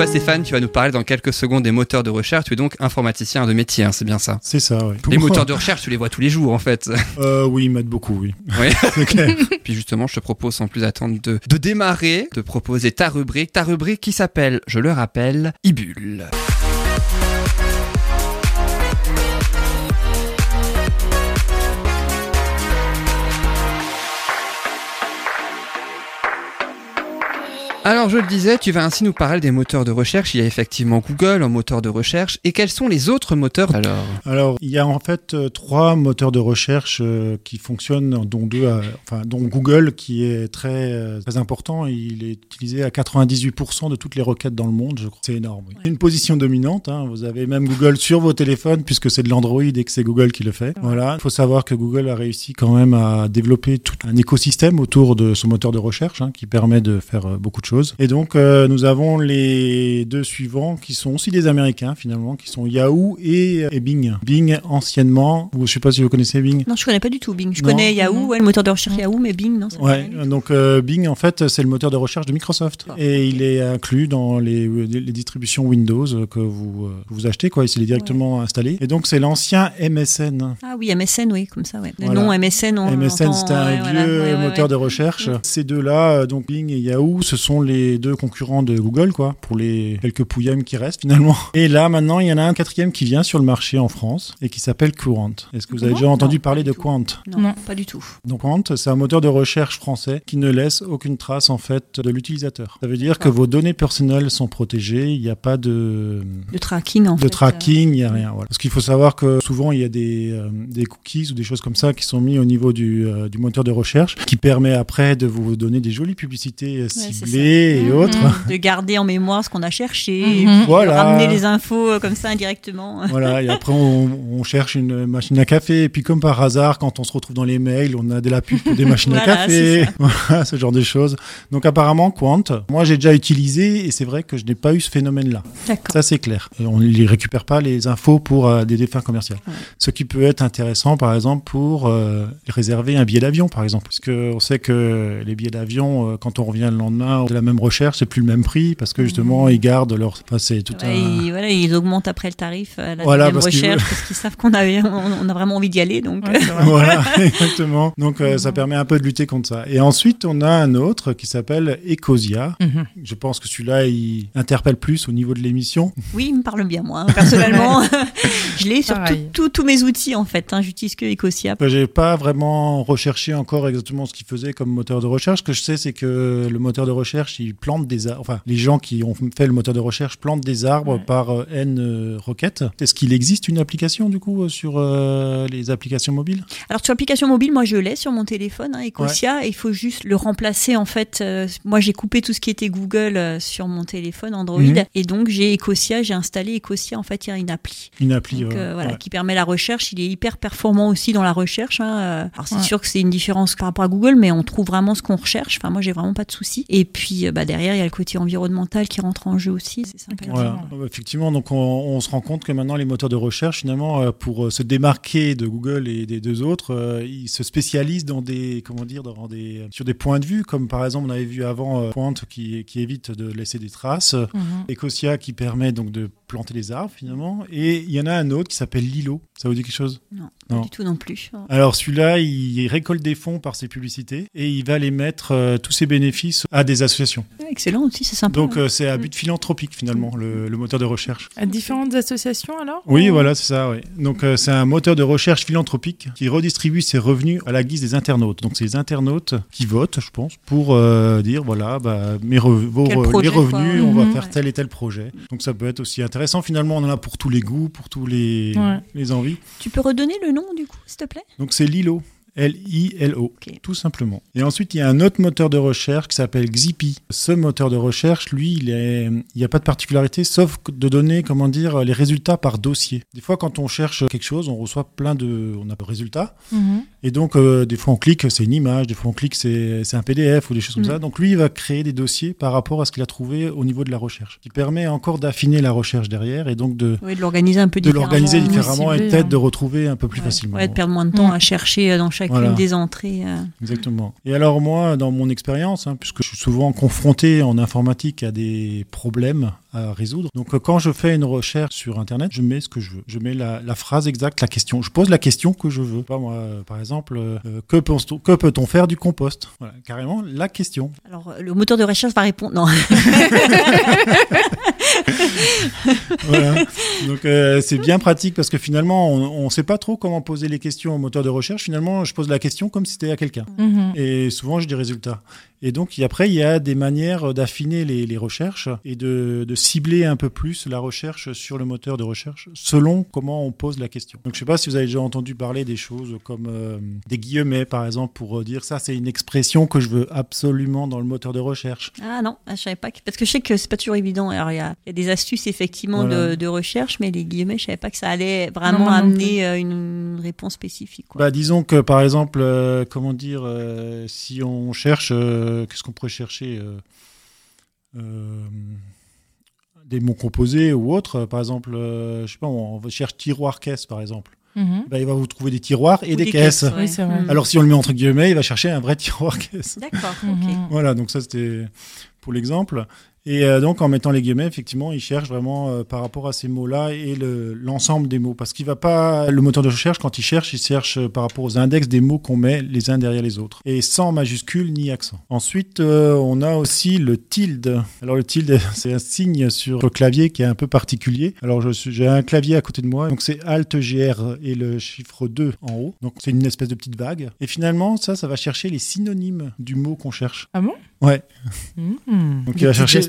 toi, Stéphane, tu vas nous parler dans quelques secondes des moteurs de recherche. Tu es donc informaticien de métier, hein, c'est bien ça C'est ça, oui. Les moteurs de recherche, tu les vois tous les jours, en fait. Euh, oui, ils m'aident beaucoup, oui. Oui. C'est clair. Puis justement, je te propose sans plus attendre de, de démarrer, de proposer ta rubrique, ta rubrique qui s'appelle, je le rappelle, Ibule. Alors je le disais, tu vas ainsi nous parler des moteurs de recherche. Il y a effectivement Google en moteur de recherche. Et quels sont les autres moteurs alors Alors, il y a en fait euh, trois moteurs de recherche euh, qui fonctionnent, dont deux, euh, enfin, dont Google qui est très, euh, très important. Il est utilisé à 98% de toutes les requêtes dans le monde, je crois. C'est énorme. oui. Une position dominante. hein. Vous avez même Google sur vos téléphones puisque c'est de l'Android et que c'est Google qui le fait. Voilà. Il faut savoir que Google a réussi quand même à développer tout un écosystème autour de son moteur de recherche hein, qui permet de faire euh, beaucoup de choses. Et donc, euh, nous avons les deux suivants qui sont aussi des Américains finalement, qui sont Yahoo et, et Bing. Bing anciennement, ou je sais pas si vous connaissez Bing. Non, je connais pas du tout Bing. Je Non. connais Yahoo, ouais, le moteur de recherche Yahoo, mais Bing, non. ça Ouais, donc euh, Bing en fait c'est le moteur de recherche de Microsoft et il est inclus dans les, les distributions Windows que vous, euh, que vous achetez quoi, il est directement installé. Et donc c'est l'ancien MSN. Ah oui, MSN, oui, comme ça, ouais. Le Voilà. nom MSN, on MSN, c'était un ouais, vieux voilà, ouais, ouais, moteur ouais. de recherche. Mm. Ces deux-là, euh, donc Bing et Yahoo, ce sont les deux concurrents de Google, quoi, pour les quelques pouillèmes qui restent finalement. Et là, maintenant, il y en a un quatrième qui vient sur le marché en France et qui s'appelle Courant. Est-ce que vous avez déjà entendu Non, parler de tout. Quant Non, Non. pas du tout. donc Quant, c'est un moteur de recherche français qui ne laisse aucune trace en fait de l'utilisateur. Ça veut dire que vos données personnelles sont protégées, il n'y a pas de, De tracking, en fait. de tracking, il n'y a rien. Voilà. Parce qu'il faut savoir que souvent il y a des, euh, des cookies ou des choses comme ça qui sont mis au niveau du, euh, du moteur de recherche qui permet après de vous donner des jolies publicités euh, ciblées. Et Mhm. autres. De garder en mémoire ce qu'on a cherché, Mhm. Voilà. ramener les infos euh, comme ça indirectement. Voilà, et après on, on cherche une machine à café, et puis comme par hasard, quand on se retrouve dans les mails, on a de la pub pour des machines à café, voilà, ce genre de choses. Donc apparemment, Quant, moi j'ai déjà utilisé, et c'est vrai que je n'ai pas eu ce phénomène-là. D'accord. Ça c'est clair. Et on ne récupère pas les infos pour euh, des défunts commerciaux. Ouais. Ce qui peut être intéressant, par exemple, pour euh, réserver un billet d'avion, par exemple. Parce que on sait que les billets d'avion, euh, quand on revient le lendemain de la même recherche, c'est plus le même prix, parce que justement, ils gardent leur... Enfin, c'est tout Mmh. Ouais, un... ils, voilà, ils augmentent après le tarif à la Voilà, parce recherche parce qu'ils savent qu'on a, on, a vraiment envie d'y aller. Donc, Ouais, voilà, exactement. Donc euh, ça permet un peu de lutter contre ça. Et ensuite, on a un autre qui s'appelle Ecosia. Mhm. Je pense que celui-là, il interpelle plus au niveau de l'émission. oui, il me parle bien, moi, hein, personnellement. je l'ai sur tous mes outils, en fait. Hein. J'utilise que Ecosia. Euh, J'ai pas vraiment recherché encore exactement ce qu'il faisait comme moteur de recherche. Ce que je sais, c'est que le moteur de recherche, il plante des arbres. Enfin, les gens qui ont fait le moteur de recherche plantent des arbres Ouais. par euh, N euh, requêtes. Est-ce qu'il existe une application du coup euh, sur euh, les applications mobiles? Alors sur l'application mobile, moi je l'ai sur mon téléphone, hein, Ecosia, il faut juste le remplacer en fait. moi j'ai coupé tout ce qui était Google sur mon téléphone Android, Mhm. et donc j'ai Ecosia, j'ai installé Ecosia, en fait il y a une appli. Une appli. Donc, voilà, qui permet la recherche. Il est hyper performant aussi dans la recherche. hein. Alors c'est sûr que c'est une différence par rapport à Google, mais on trouve vraiment ce qu'on recherche. Enfin moi j'ai vraiment pas de soucis. Et puis euh, bah, derrière il y a le côté environnemental qui rentre en jeu aussi. C'est sympa. Voilà. Effectivement, donc on, on se rend compte que maintenant les moteurs de recherche, finalement, euh, pour euh, se démarquer de Google et des deux autres, ils se spécialisent dans des, comment dire, dans des, sur des points de vue, comme par exemple on avait vu avant Pointe qui, qui évite de laisser des traces, Mhm. Ecosia qui permet donc de planter les arbres finalement, et il y en a un autre qui s'appelle Lilo. Ça vous dit quelque chose? Non, pas Non. du tout non plus. Alors celui-là, il récolte des fonds par ses publicités et il va les mettre euh, tous ses bénéfices à des associations. Excellent aussi, c'est sympa. Donc euh, c'est à but philanthropique finalement le- le moteur de recherche. À différentes associations alors? Oui, Ou- voilà, c'est ça. Oui. Donc, euh, c'est un moteur de recherche philanthropique qui redistribue ses revenus à la guise des internautes. Donc, c'est les internautes qui votent, je pense, pour euh, dire voilà, bah, mes re- vos re- projet, les revenus, quoi. on va Mhm. faire tel et tel projet. Donc, ça peut être aussi intéressant. Finalement, on en a pour tous les goûts, pour tous les, Ouais. les envies. Tu peux redonner le nom du coup, s'il te plaît? Donc, c'est Lilo. L-I-L-O, tout simplement. Et ensuite, il y a un autre moteur de recherche qui s'appelle Xipi. Ce moteur de recherche, lui, il il n'y a pas de particularité, sauf de donner, comment dire, les résultats par dossier. Des fois, quand on cherche quelque chose, on reçoit plein de, on a de résultats. Mhm. Et donc, euh, des fois, on clique, c'est une image, des fois, on clique, c'est un PDF ou des choses comme Mm. ça. Donc, lui, il va créer des dossiers par rapport à ce qu'il a trouvé au niveau de la recherche, qui permet encore d'affiner la recherche derrière et donc de, Oui, de l'organiser un peu de différemment. l'organiser oui, différemment et peut-être hein. de retrouver un peu plus Ouais. facilement. Ouais, de perdre moins de temps Mm. à chercher euh, dans chacune des entrées. Exactement. Et alors moi, dans mon expérience, hein, puisque je suis souvent confronté en informatique à des problèmes à résoudre. Donc quand je fais une recherche sur Internet, je mets ce que je veux. Je mets la, phrase exacte, la question. Je pose la question que je veux. Pas moi, par exemple, que, que peut-on faire du compost? Voilà, Carrément la question. Alors le moteur de recherche va répondre non. voilà. Donc euh, c'est bien pratique parce que finalement on ne sait pas trop comment poser les questions au moteur de recherche. Finalement, je pose la question comme si c'était à quelqu'un. Mhm. Et souvent, je dis résultat. Et donc après, il y a des manières d'affiner les, recherches et de, cibler un peu plus la recherche sur le moteur de recherche selon comment on pose la question. Donc je ne sais pas si vous avez déjà entendu parler des choses comme euh, des guillemets par exemple pour dire ça c'est une expression que je veux absolument dans le moteur de recherche. Ah non, ah, je savais pas parce que je sais que c'est pas toujours évident. Alors il y a, des astuces effectivement de, recherche, mais les guillemets, je savais pas que ça allait vraiment amener euh, une réponse spécifique. Bah, disons que par exemple, euh, comment dire, si on cherche euh, qu'est-ce qu'on pourrait chercher euh, euh, Des mots composés ou autres. Par exemple, je sais pas, on cherche tiroir-caisse, par exemple. Mhm. Bah, il va vous trouver des tiroirs et des, caisses. Alors si on le met entre guillemets, il va chercher un vrai tiroir-caisse. D'accord. Voilà, donc ça c'était pour l'exemple. Et euh, donc, en mettant les guillemets, effectivement, il cherche vraiment euh, par rapport à ces mots-là et l'ensemble des mots. Parce qu'il va pas, le moteur de recherche, quand il cherche, il cherche euh, par rapport aux index des mots qu'on met les uns derrière les autres. Et sans majuscule ni accent. Ensuite, on a aussi le tilde. Alors, le tilde, c'est un signe sur le clavier qui est un peu particulier. Alors, j'ai un clavier à côté de moi. Donc, c'est Alt GR et le chiffre 2 en haut. Donc, c'est une espèce de petite vague. Et finalement, ça, ça va chercher les synonymes du mot qu'on cherche. Ah bon? Ouais. Mmh. Donc, il va chercher.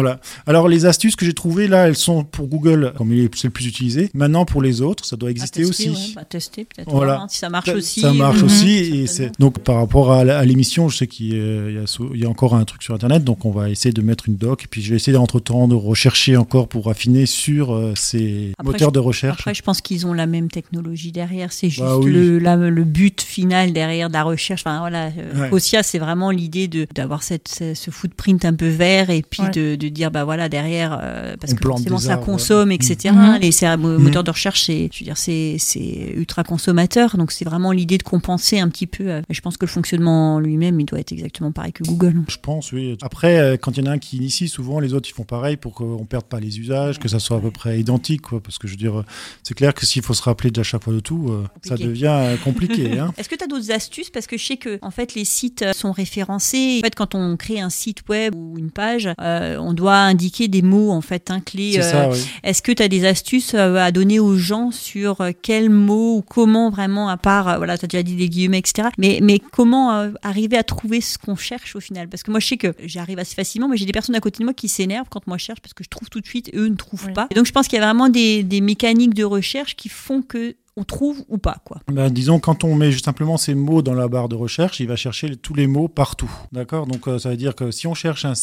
Voilà. Alors les astuces que j'ai trouvées là, elles sont pour Google, comme c'est le plus utilisé. Maintenant pour les autres, ça doit exister aussi. Ouais, bah, tester peut-être. Voilà. si ça marche aussi. Ça marche aussi. Et c'est donc par rapport à, l'émission, je sais qu'il y, a encore un truc sur Internet, donc on va essayer de mettre une doc. Et puis je vais essayer entre temps de rechercher encore pour affiner sur euh, ces moteurs de recherche. Après, je pense qu'ils ont la même technologie derrière. C'est juste bah le, le but final derrière de la recherche. Enfin voilà, euh, c'est vraiment l'idée de d'avoir cette ce footprint un peu vert et puis de de dire bah voilà derrière euh, parce que forcément ça consomme etc. Mm. les mm. moteurs de recherche c'est je veux dire c'est c'est ultra consommateur. Donc c'est vraiment l'idée de compenser un petit peu euh, je pense que le fonctionnement lui-même il doit être exactement pareil que Google je pense oui. Après euh, quand il y en a un qui initie souvent les autres ils font pareil pour qu'on perde pas les usages que ça soit à peu près identique quoi. Parce que je veux dire c'est clair que s'il faut se rappeler de chaque fois de tout ça devient compliqué hein. est-ce que tu as d'autres astuces? Parce que je sais que en fait les sites sont référencés. En fait quand on crée un site web ou une page on doit indiquer des mots en fait un clé. Euh, est-ce que tu as des astuces euh, à donner aux gens sur euh, quels mots ou comment vraiment, à part, voilà, tu as déjà dit des guillemets, etc. Mais, mais comment arriver à trouver ce qu'on cherche au final? Parce que moi, je sais que j'arrive assez facilement, mais j'ai des personnes à côté de moi qui s'énervent quand moi je cherche parce que je trouve tout de suite et eux ne trouvent pas. Et donc, je pense qu'il y a vraiment des, des mécaniques de recherche qui font que on trouve ou pas quoi. Ben, disons quand on met juste simplement ces mots dans la barre de recherche, il va chercher tous les mots partout. D'accord? Donc euh, ça veut dire que si on cherche un,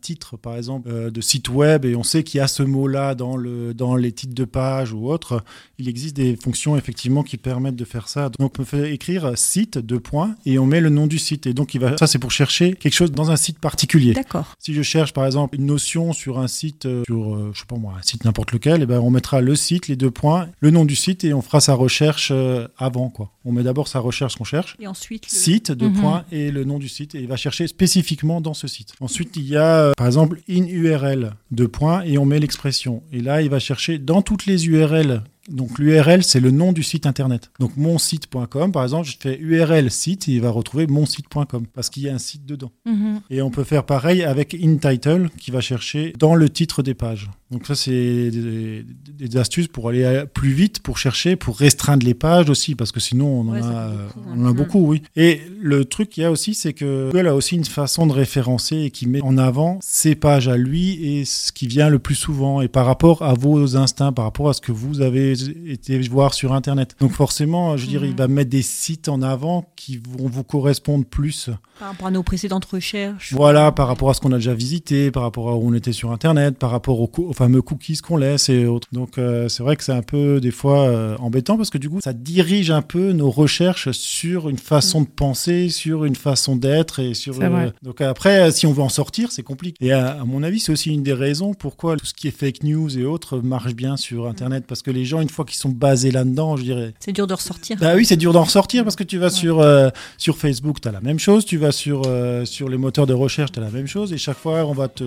titre par exemple euh, de site web et on sait qu'il y a ce mot-là dans le dans les titres de page ou autre, il existe des fonctions effectivement qui permettent de faire ça. Donc on peut écrire site deux points et on met le nom du site et donc il va ça c'est pour chercher quelque chose dans un site particulier. D'accord. Si je cherche par exemple une notion sur un site euh, sur je sais pas moi un site n'importe lequel, et ben on mettra le site les deux points, le nom du site et on fera sa recherche euh, avant. Quoi. On met d'abord sa recherche qu'on cherche. Et ensuite. Site, de mhm. points, et le nom du site. Et il va chercher spécifiquement dans ce site. Ensuite, il y a, euh, par exemple, in URL, de points, et on met l'expression. Et là, il va chercher dans toutes les URL donc l'URL, c'est le nom du site internet. Donc monsite.com, par exemple, je fais URL site et il va retrouver monsite.com parce qu'il y a un site dedans. Mhm. Et on peut faire pareil avec InTitle qui va chercher dans le titre des pages. Donc ça, c'est des, astuces pour aller plus vite, pour chercher, pour restreindre les pages aussi, parce que sinon on en, a, beaucoup, a beaucoup, oui. Et le truc qu'il y a aussi, c'est que Google a aussi une façon de référencer et qui met en avant ses pages à lui et ce qui vient le plus souvent, et par rapport à vos instincts, par rapport à ce que vous avez été voir sur Internet. Donc forcément, je dirais, il mhm. va mettre des sites en avant qui vont vous correspondre plus. Par rapport à nos précédentes recherches. Voilà, par rapport à ce qu'on a déjà visité, par rapport à où on était sur Internet, par rapport aux, fameux cookies qu'on laisse et autres. Donc euh, c'est vrai que c'est un peu des fois euh, embêtant parce que du coup, ça dirige un peu nos recherches sur une façon de penser, sur une façon d'être et sur. Euh, donc après, si on veut en sortir, c'est compliqué. Et à, mon avis, c'est aussi une des raisons pourquoi tout ce qui est fake news et autres marche bien sur Internet parce que les gens une fois qu'ils sont basés là-dedans, je dirais. C'est dur de ressortir. Bah oui, c'est dur d'en ressortir parce que tu vas sur, euh, sur Facebook, tu as la même chose. Tu vas sur, euh, sur les moteurs de recherche, tu as la même chose. Et chaque fois, on va te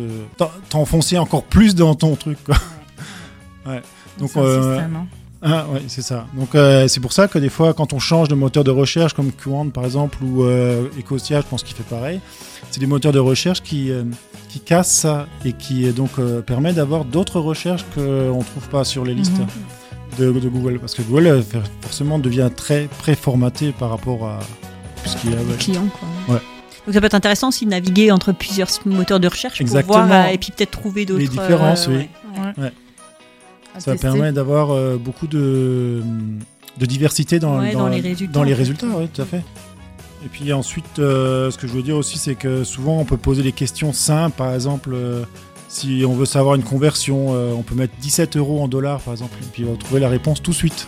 t'enfoncer encore plus dans ton truc. Quoi. ouais. Donc, euh, hein. Ah, ouais, c'est ça. Donc c'est pour ça que des fois, quand on change de moteur de recherche, comme Qwant par exemple, ou Ecosia, je pense qu'il fait pareil, c'est des moteurs de recherche qui, qui cassent ça et qui donc permet d'avoir d'autres recherches qu'on ne trouve pas sur les listes. Mhm de, Google. Parce que Google euh, forcément devient très préformaté par rapport à ce qu'il y a. Client, quoi. Ouais. Donc ça peut être intéressant aussi de naviguer entre plusieurs moteurs de recherche Exactement. pour voir euh, et puis peut-être trouver d'autres. Les différences, euh, oui. Ouais. Ça permet d'avoir beaucoup de, de diversité dans, dans, les résultats. Dans les résultats, oui, tout à fait. Et puis ensuite, ce que je veux dire aussi, c'est que souvent on peut poser des questions simples, par exemple. Si on veut savoir une conversion, euh, on peut mettre 17 euros en dollars par exemple, et puis on va trouver la réponse tout de suite.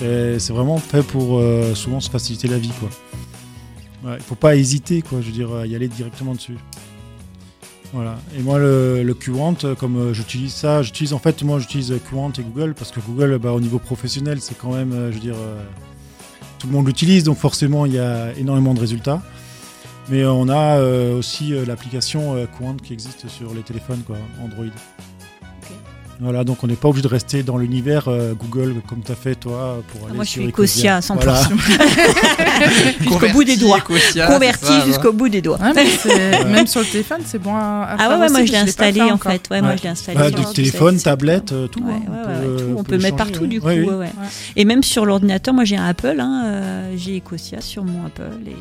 C'est vraiment fait pour euh, souvent se faciliter la vie. Il faut pas hésiter, quoi, je veux dire, à y aller directement dessus. Voilà. Et moi, le, le Qwant, comme j'utilise ça, j'utilise en fait, moi, j'utilise Qwant et Google parce que Google, bah, au niveau professionnel, c'est quand même, je veux dire, tout le monde l'utilise, donc forcément, il y a énormément de résultats. Mais on a euh, aussi euh, l'application euh, Quant qui existe sur les téléphones, quoi, Android. Voilà, donc on n'est pas obligé de rester dans l'univers Google comme tu as fait toi pour aller Moi je suis Ecosia à 100%. jusqu'au bout des doigts. Converti jusqu'au bout des doigts. même sur le téléphone, c'est bon à, Ah ouais, ouais moi je l'ai installé en fait. Ouais, moi je l'ai installé. Bah, du téléphone, tablette, tout. Hein. On peut, le mettre partout du coup. Et même sur l'ordinateur, moi j'ai un Apple, hein, j'ai Ecosia sur mon Apple et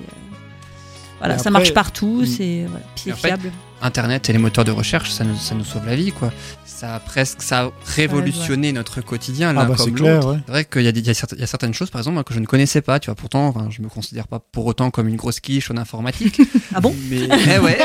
voilà, ça marche partout, mm. c'est fiable. Internet et les moteurs de recherche, ça nous, ça nous sauve la vie, quoi. Ça a presque, ça a révolutionné notre quotidien ah l'un bah, comme l'autre. C'est vrai qu'il y, y, a certaines choses, par exemple, que je ne connaissais pas. Tu vois, pourtant, enfin, je me considère pas pour autant comme une grosse quiche en informatique. ah bon? Mais eh ouais.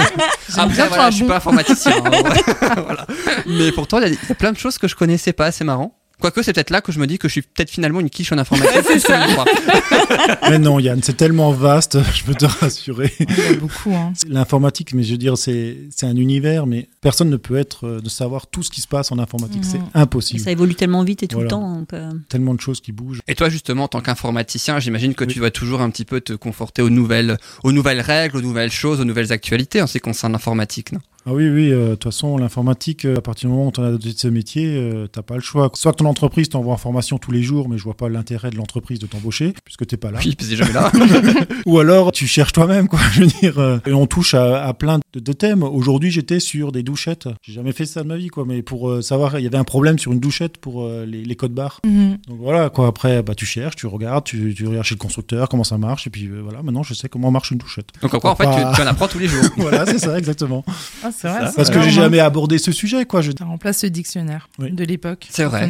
Après, voilà, je suis pas informaticien. Hein, voilà. Mais pourtant, il y, a plein de choses que je connaissais pas. C'est marrant. Quoique, c'est peut-être là que je me dis que je suis peut-être finalement une quiche en informatique. mais non, Yann, c'est tellement vaste, je peux te rassurer. Il y a beaucoup. Hein. L'informatique, mais je veux dire, c'est un univers, mais personne ne peut être euh, de savoir tout ce qui se passe en informatique. C'est impossible. ça évolue tellement vite et tout le temps. Euh. Tellement de choses qui bougent. Et toi, justement, en tant qu'informaticien, j'imagine que tu dois toujours un petit peu te conforter aux nouvelles, aux nouvelles règles, aux nouvelles choses, aux nouvelles actualités en ce qui concerne l'informatique, non? Ah oui, oui, euh, de toute façon, l'informatique, euh, à partir du moment où tu as adopté ce métier, euh, tu n'as pas le choix. Soit que ton entreprise t'envoie en formation tous les jours, mais je vois pas l'intérêt de l'entreprise de t'embaucher, puisque tu n'es pas là. Oui, puis jamais là. Ou alors, tu cherches toi-même, quoi. Je veux dire, et on touche à, plein de, thèmes. Aujourd'hui, j'étais sur des douchettes. J'ai jamais fait ça de ma vie, quoi. Mais pour savoir, il y avait un problème sur une douchette pour les, codes barres. Mhm. Donc voilà, quoi. Après, bah, tu cherches, tu regardes, tu, regardes chez le constructeur comment ça marche, et puis voilà, maintenant, je sais comment marche une douchette. Donc, en, en fait, tu, en apprends tous les jours. voilà, c'est ça, exactement. C'est vrai. Parce que jamais abordé ce sujet, quoi. Je... Ça remplace le dictionnaire de l'époque. C'est vrai.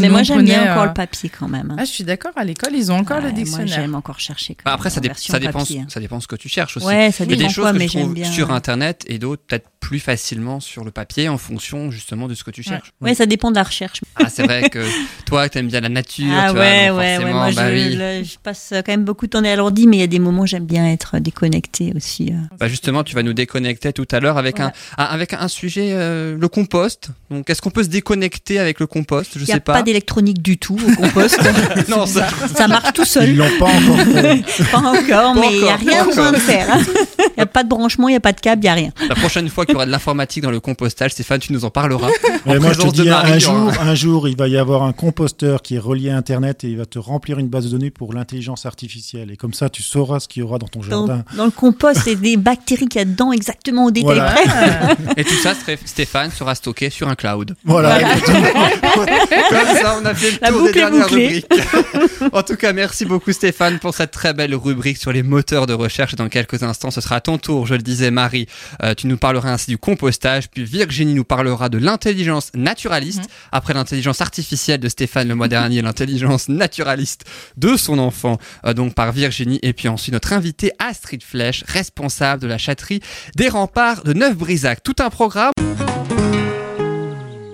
mais moi j'aime bien encore le euh, papier quand même. Ah, je suis d'accord. À l'école, ils ont encore le dictionnaire. Moi, j'aime encore chercher. Bah, après, ça, ça dépend. Ça dépend ce que tu cherches aussi. Ouais, ça dépend Il y a des choses que je trouve sur Internet et d'autres peut-être plus facilement sur le papier en fonction justement de ce que tu cherches. Ouais, ça dépend de la recherche. Ah, c'est vrai que toi, tu aimes bien la nature. Ah ouais, ouais, Moi, bah je, passe quand même beaucoup de temps à l'ordi, mais il y a des moments où j'aime bien être déconnecté aussi. Euh. Bah justement, tu vas nous déconnecter tout à l'heure avec un avec un sujet euh, le compost. Donc, est-ce qu'on peut se déconnecter avec le compost? Je sais pas. Il n'y a pas d'électronique du tout au compost. non, ça... ça... marche tout seul. Ils l'ont pas encore fait. pas encore, mais il n'y a rien besoin de faire. Il n'y a pas de branchement, il n'y a pas de câble, il n'y a rien. La prochaine fois qu'il y aura de l'informatique dans le compostage, Stéphane, tu nous en parleras. moi, je te dis, un, jour, un jour, il va y avoir un composteur qui est relié à Internet et il va te remplir une base de données pour l'intelligence artificielle. Et comme ça, tu sauras ce qu'il y aura dans ton jardin. Dans, le compost, c'est des bactéries qu'il y a dedans exactement au détail près. et tout ça, Stéphane, sera stocké sur un cloud. Voilà. Comme ça, on a fait le tour des dernières rubriques. en tout cas, merci beaucoup Stéphane pour cette très belle rubrique sur les moteurs de recherche. Dans quelques instants, ce sera à ton tour, je le disais Marie. Euh, tu nous parleras ainsi du compostage, puis Virginie nous parlera de l'intelligence naturaliste. Mhm. Après l'intelligence artificielle de Stéphane le mois dernier, l'intelligence naturaliste de son enfant, euh, donc par Virginie. Et puis ensuite, notre invité Astrid Flèche, responsable de la chatterie des remparts de Neuf-Brisac. Tout un programme.